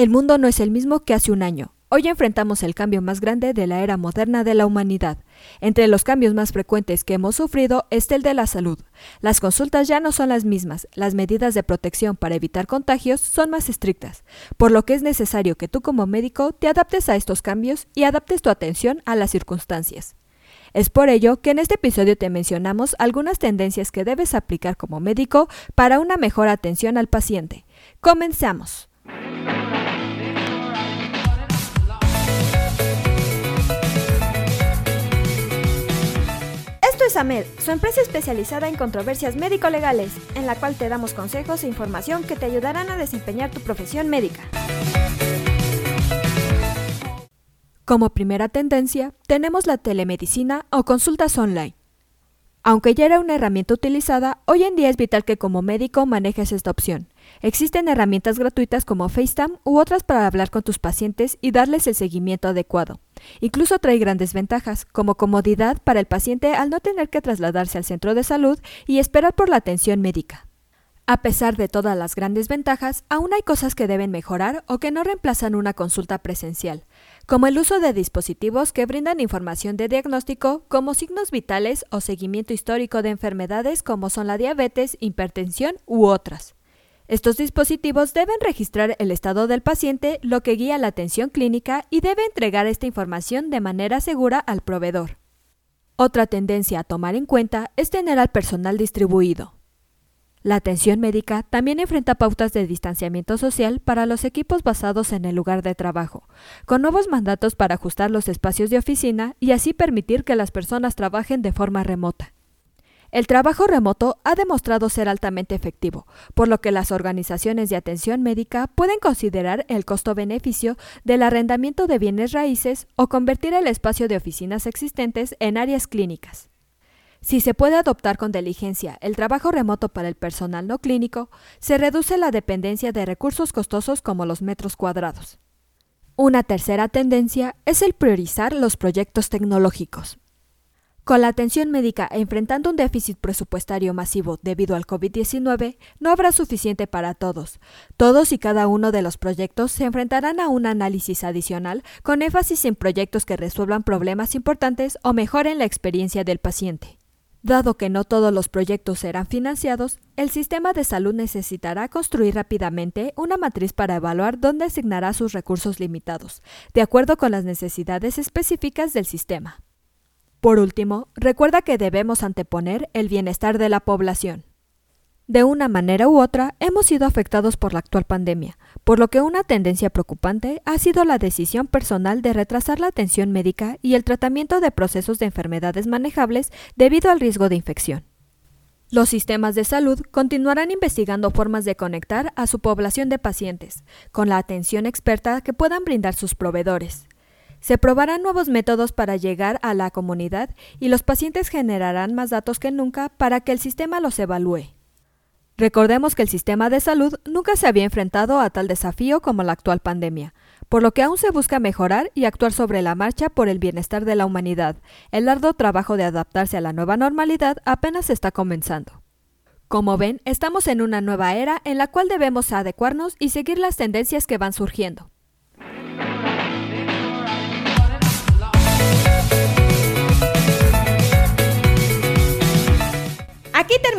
El mundo no es el mismo que hace un año. Hoy enfrentamos el cambio más grande de la era moderna de la humanidad. Entre los cambios más frecuentes que hemos sufrido está el de la salud. Las consultas ya no son las mismas, las medidas de protección para evitar contagios son más estrictas, por lo que es necesario que tú como médico te adaptes a estos cambios y adaptes tu atención a las circunstancias. Es por ello que en este episodio te mencionamos algunas tendencias que debes aplicar como médico para una mejor atención al paciente. Comenzamos. Esto es AMED, su empresa especializada en controversias médico-legales, en la cual te damos consejos e información que te ayudarán a desempeñar tu profesión médica. Como primera tendencia, tenemos la telemedicina o consultas online. Aunque ya era una herramienta utilizada, hoy en día es vital que como médico manejes esta opción. Existen herramientas gratuitas como FaceTime u otras para hablar con tus pacientes y darles el seguimiento adecuado. Incluso trae grandes ventajas, como comodidad para el paciente al no tener que trasladarse al centro de salud y esperar por la atención médica. A pesar de todas las grandes ventajas, aún hay cosas que deben mejorar o que no reemplazan una consulta presencial, como el uso de dispositivos que brindan información de diagnóstico como signos vitales o seguimiento histórico de enfermedades como son la diabetes, hipertensión u otras. Estos dispositivos deben registrar el estado del paciente, lo que guía la atención clínica y debe entregar esta información de manera segura al proveedor. Otra tendencia a tomar en cuenta es tener al personal distribuido. La atención médica también enfrenta pautas de distanciamiento social para los equipos basados en el lugar de trabajo, con nuevos mandatos para ajustar los espacios de oficina y así permitir que las personas trabajen de forma remota. El trabajo remoto ha demostrado ser altamente efectivo, por lo que las organizaciones de atención médica pueden considerar el costo-beneficio del arrendamiento de bienes raíces o convertir el espacio de oficinas existentes en áreas clínicas. Si se puede adoptar con diligencia el trabajo remoto para el personal no clínico, se reduce la dependencia de recursos costosos como los metros cuadrados. Una tercera tendencia es el priorizar los proyectos tecnológicos. Con la atención médica enfrentando un déficit presupuestario masivo debido al COVID-19, no habrá suficiente para todos. Todos y cada uno de los proyectos se enfrentarán a un análisis adicional con énfasis en proyectos que resuelvan problemas importantes o mejoren la experiencia del paciente. Dado que no todos los proyectos serán financiados, el sistema de salud necesitará construir rápidamente una matriz para evaluar dónde asignará sus recursos limitados, de acuerdo con las necesidades específicas del sistema. Por último, recuerda que debemos anteponer el bienestar de la población. De una manera u otra, hemos sido afectados por la actual pandemia, por lo que una tendencia preocupante ha sido la decisión personal de retrasar la atención médica y el tratamiento de procesos de enfermedades manejables debido al riesgo de infección. Los sistemas de salud continuarán investigando formas de conectar a su población de pacientes, con la atención experta que puedan brindar sus proveedores. Se probarán nuevos métodos para llegar a la comunidad y los pacientes generarán más datos que nunca para que el sistema los evalúe. Recordemos que el sistema de salud nunca se había enfrentado a tal desafío como la actual pandemia, por lo que aún se busca mejorar y actuar sobre la marcha por el bienestar de la humanidad. El arduo trabajo de adaptarse a la nueva normalidad apenas está comenzando. Como ven, estamos en una nueva era en la cual debemos adecuarnos y seguir las tendencias que van surgiendo.